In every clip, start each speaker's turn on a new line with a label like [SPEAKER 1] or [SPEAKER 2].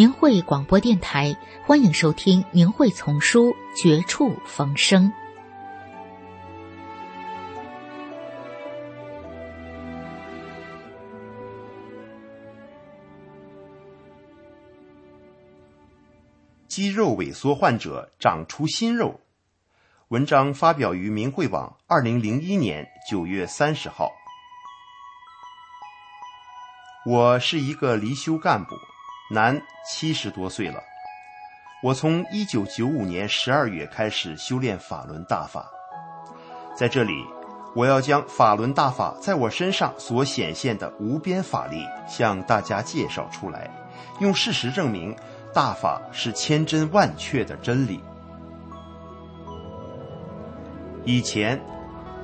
[SPEAKER 1] 明慧广播电台，欢迎收听《明慧丛书·绝处逢生》。
[SPEAKER 2] 肌肉萎缩患者长出新肉。文章发表于明慧网，二零零一年九月三十号。我是一个离休干部。男，七十多岁了。我从一九九五年十二月开始修炼法轮大法，在这里，我要将法轮大法在我身上所显现的无边法力向大家介绍出来，用事实证明大法是千真万确的真理。以前，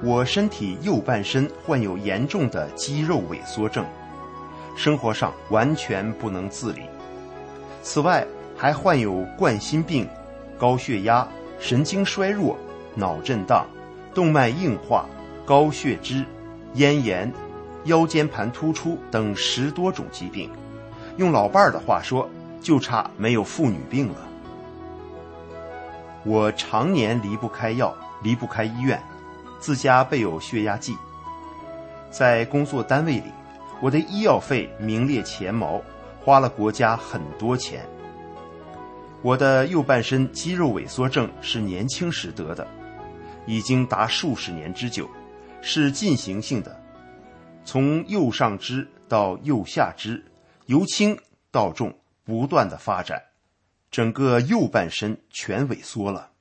[SPEAKER 2] 我身体右半身患有严重的肌肉萎缩症，生活上完全不能自理。此外，还患有冠心病、高血压、神经衰弱、脑震荡、动脉硬化、高血脂、咽炎、腰间盘突出等十多种疾病。用老伴儿的话说，就差没有妇女病了。我常年离不开药，离不开医院，自家备有血压计。在工作单位里，我的医药费名列前茅。花了国家很多钱。我的右半身肌肉萎缩症是年轻时得的，已经达数十年之久，是进行性的，从右上肢到右下肢，由轻到重不断的发展，整个右半身全萎缩了。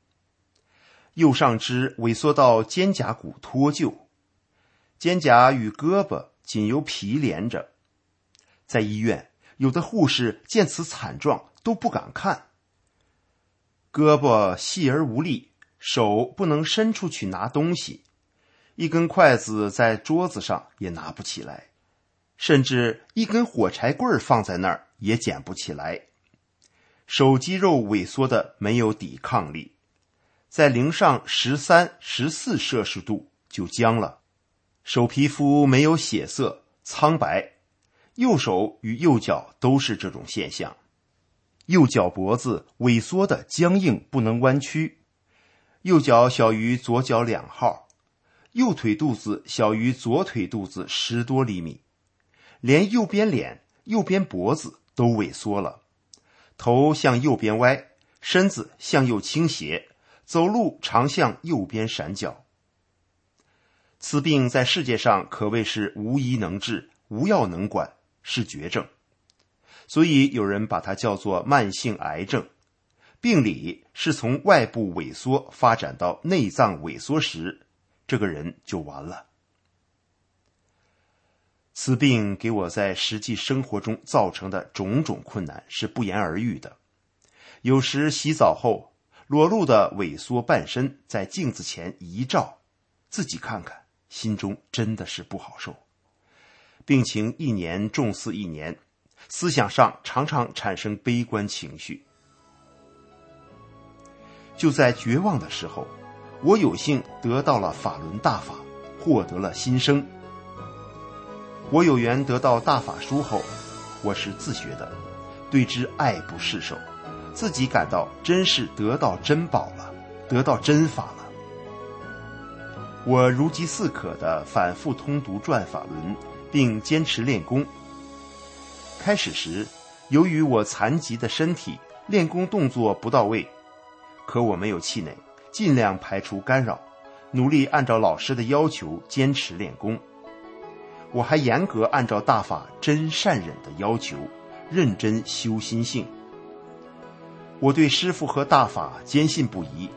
[SPEAKER 2] 右上肢萎缩到肩胛骨脱臼，肩胛与胳膊仅由皮连着，在医院。有的护士见此惨状都不敢看，胳膊细而无力，手不能伸出去拿东西，一根筷子在桌子上也拿不起来，甚至一根火柴棍放在那儿也捡不起来。手肌肉萎缩的没有抵抗力，在零上十三、十四摄氏度就僵了，手皮肤没有血色，苍白。右手与右脚都是这种现象，右脚脖子萎缩的僵硬，不能弯曲；右脚小于左脚两号，右腿肚子小于左腿肚子十多厘米，连右边脸、右边脖子都萎缩了，头向右边歪，身子向右倾斜，走路常向右边闪脚。此病在世界上可谓是无医能治，无药能管。是绝症，所以有人把它叫做慢性癌症。病理是从外部萎缩发展到内脏萎缩时，这个人就完了。此病给我在实际生活中造成的种种困难是不言而喻的。有时洗澡后，裸露的萎缩半身在镜子前一照，自己看看，心中真的是不好受。病情一年重似一年，思想上常常产生悲观情绪。就在绝望的时候，我有幸得到了法轮大法，获得了新生。我有缘得到大法书后，我是自学的，对之爱不释手，自己感到真是得到珍宝了，得到真法了。我如饥似渴的反复通读转法轮。并坚持练功。开始时，由于我残疾的身体，练功动作不到位，可我没有气馁，尽量排除干扰，努力按照老师的要求坚持练功。我还严格按照大法真善忍的要求，认真修心性。我对师傅和大法坚信不疑，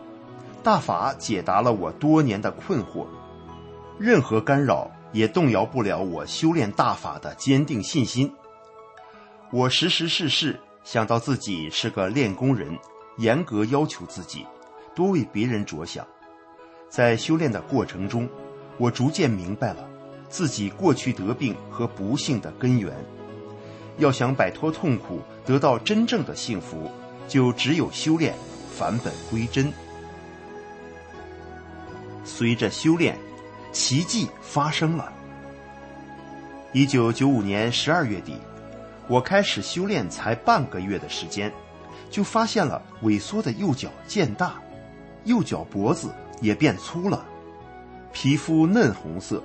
[SPEAKER 2] 大法解答了我多年的困惑。任何干扰也动摇不了我修炼大法的坚定信心。我时时事事想到自己是个练功人，严格要求自己，多为别人着想。在修炼的过程中，我逐渐明白了自己过去得病和不幸的根源。要想摆脱痛苦，得到真正的幸福，就只有修炼，返本归真。随着修炼，奇迹发生了。一九九五年十二月底，我开始修炼，才半个月的时间，就发现了萎缩的右脚渐大，右脚脖子也变粗了，皮肤嫩红色，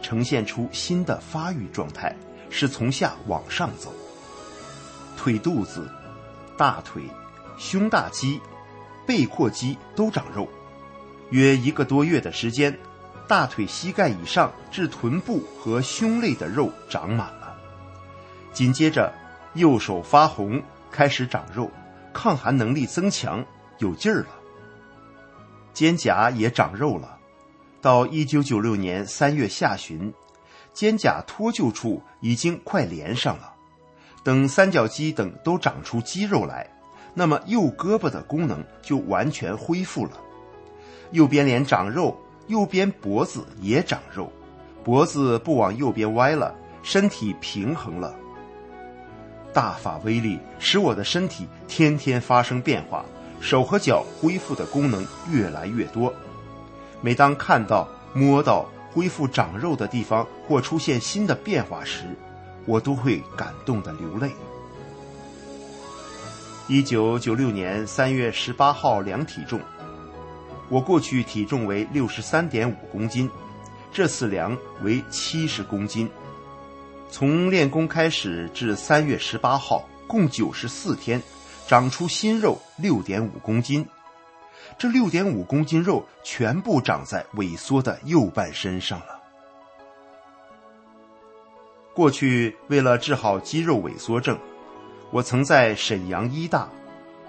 [SPEAKER 2] 呈现出新的发育状态。是从下往上走，腿肚子、大腿、胸大肌、背阔肌都长肉。约一个多月的时间，大腿膝盖以上至臀部和胸肋的肉长满了。紧接着，右手发红，开始长肉，抗寒能力增强，有劲儿了。肩胛也长肉了。到一九九六年三月下旬。肩胛脱臼处已经快连上了，等三角肌等都长出肌肉来，那么右胳膊的功能就完全恢复了。右边脸长肉，右边脖子也长肉，脖子不往右边歪了，身体平衡了。大法威力使我的身体天天发生变化，手和脚恢复的功能越来越多。每当看到、摸到。恢复长肉的地方或出现新的变化时，我都会感动的流泪。一九九六年三月十八号量体重，我过去体重为六十三点五公斤，这次量为七十公斤。从练功开始至三月十八号，共九十四天，长出新肉六点五公斤。这六点五公斤肉全部长在萎缩的右半身上了。过去为了治好肌肉萎缩症，我曾在沈阳医大、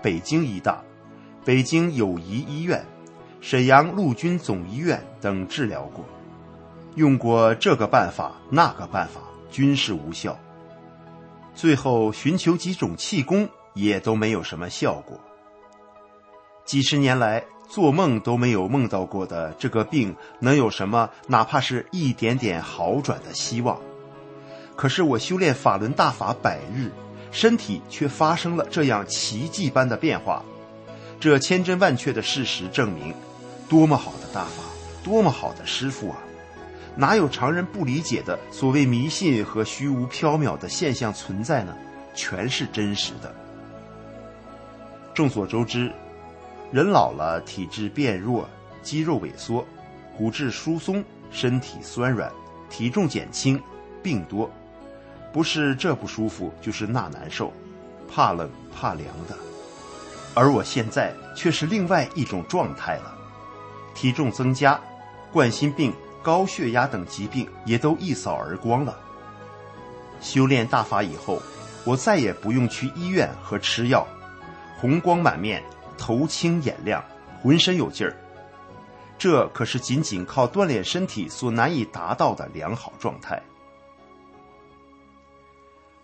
[SPEAKER 2] 北京医大、北京友谊医院、沈阳陆军总医院等治疗过，用过这个办法那个办法，均是无效。最后寻求几种气功，也都没有什么效果。几十年来做梦都没有梦到过的这个病，能有什么哪怕是一点点好转的希望？可是我修炼法轮大法百日，身体却发生了这样奇迹般的变化。这千真万确的事实证明，多么好的大法，多么好的师傅啊！哪有常人不理解的所谓迷信和虚无缥缈的现象存在呢？全是真实的。众所周知。人老了，体质变弱，肌肉萎缩，骨质疏松，身体酸软，体重减轻，病多，不是这不舒服，就是那难受，怕冷怕凉的。而我现在却是另外一种状态了，体重增加，冠心病、高血压等疾病也都一扫而光了。修炼大法以后，我再也不用去医院和吃药，红光满面。头清眼亮，浑身有劲儿，这可是仅仅靠锻炼身体所难以达到的良好状态。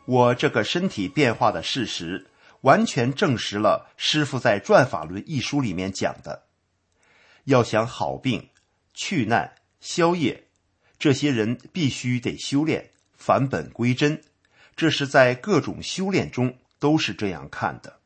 [SPEAKER 2] 我这个身体变化的事实，完全证实了师傅在《转法轮》一书里面讲的：要想好病、去难、消业，这些人必须得修炼，返本归真。这是在各种修炼中都是这样看的。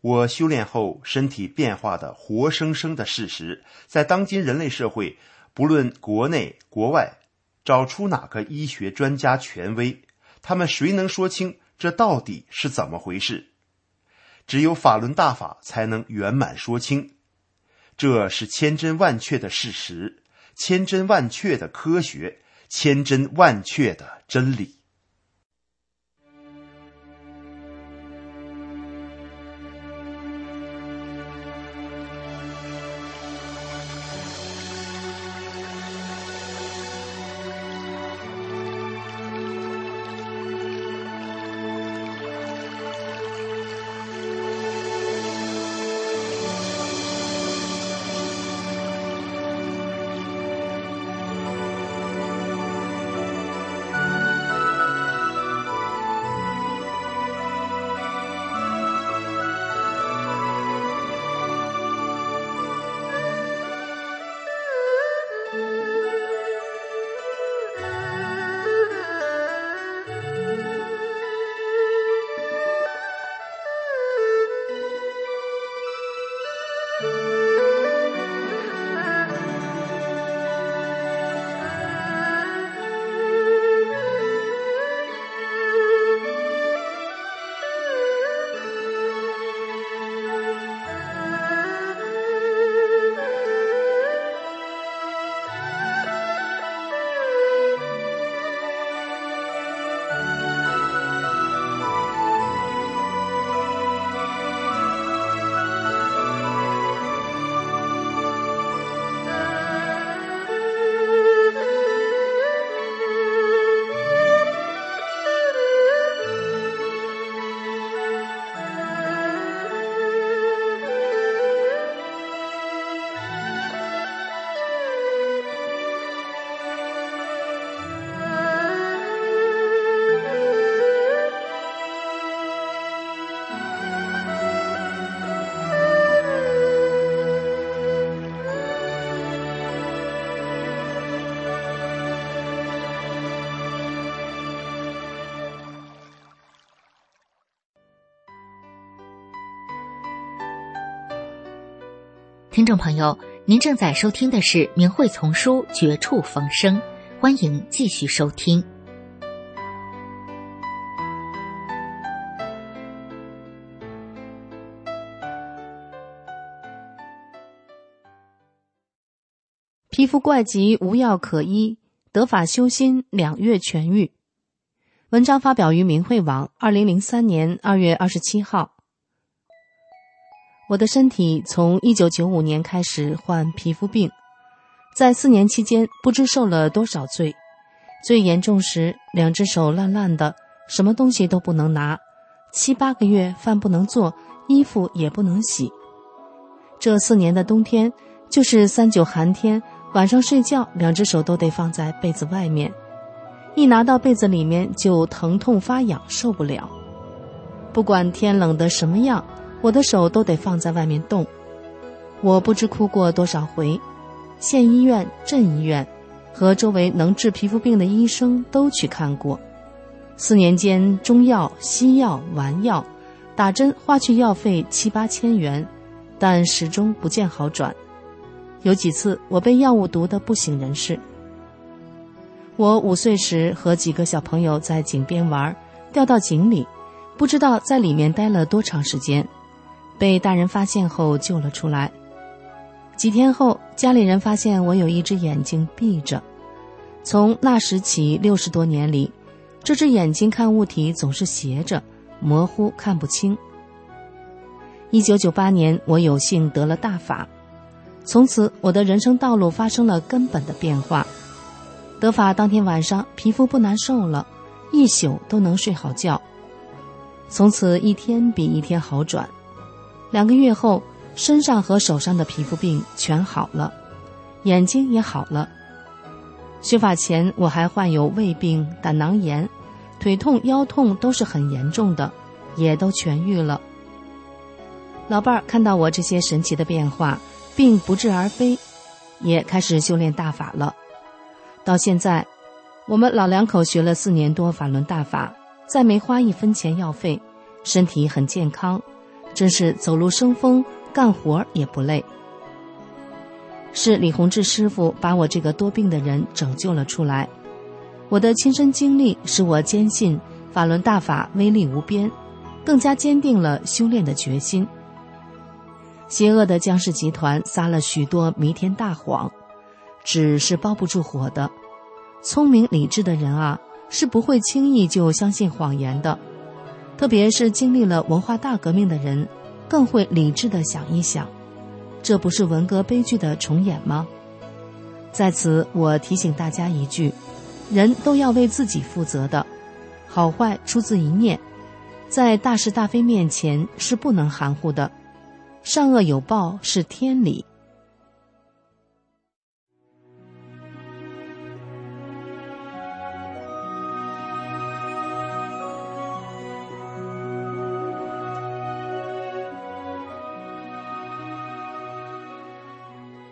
[SPEAKER 2] 我修炼后身体变化的活生生的事实，在当今人类社会，不论国内国外，找出哪个医学专家权威，他们谁能说清这到底是怎么回事？只有法轮大法才能圆满说清。这是千真万确的事实，千真万确的科学，千真万确的真理。
[SPEAKER 1] 众朋友，您正在收听的是《明慧丛书》《绝处逢生》，欢迎继续收听。
[SPEAKER 3] 皮肤怪疾无药可医，得法修心两月痊愈。文章发表于明慧网，二零零三年二月二十七号。我的身体从一九九五年开始患皮肤病，在四年期间不知受了多少罪。最严重时，两只手烂烂的，什么东西都不能拿；七八个月，饭不能做，衣服也不能洗。这四年的冬天，就是三九寒天，晚上睡觉，两只手都得放在被子外面，一拿到被子里面就疼痛发痒，受不了。不管天冷的什么样。我的手都得放在外面冻，我不知哭过多少回，县医院、镇医院和周围能治皮肤病的医生都去看过。四年间，中药、西药、丸药，打针花去药费七八千元，但始终不见好转。有几次，我被药物毒得不省人事。我五岁时和几个小朋友在井边玩，掉到井里，不知道在里面待了多长时间。被大人发现后救了出来。几天后，家里人发现我有一只眼睛闭着。从那时起，六十多年里，这只眼睛看物体总是斜着，模糊看不清。一九九八年，我有幸得了大法，从此我的人生道路发生了根本的变化。得法当天晚上，皮肤不难受了，一宿都能睡好觉。从此一天比一天好转。两个月后，身上和手上的皮肤病全好了，眼睛也好了。学法前，我还患有胃病、胆囊炎，腿痛、腰痛都是很严重的，也都痊愈了。老伴儿看到我这些神奇的变化，病不治而飞，也开始修炼大法了。到现在，我们老两口学了四年多法轮大法，再没花一分钱药费，身体很健康。真是走路生风，干活也不累。是李洪志师傅把我这个多病的人拯救了出来。我的亲身经历使我坚信法轮大法威力无边，更加坚定了修炼的决心。邪恶的江氏集团撒了许多弥天大谎，纸是包不住火的。聪明理智的人啊，是不会轻易就相信谎言的。特别是经历了文化大革命的人，更会理智的想一想，这不是文革悲剧的重演吗？在此，我提醒大家一句：人都要为自己负责的，好坏出自一念，在大是大非面前是不能含糊的，善恶有报是天理。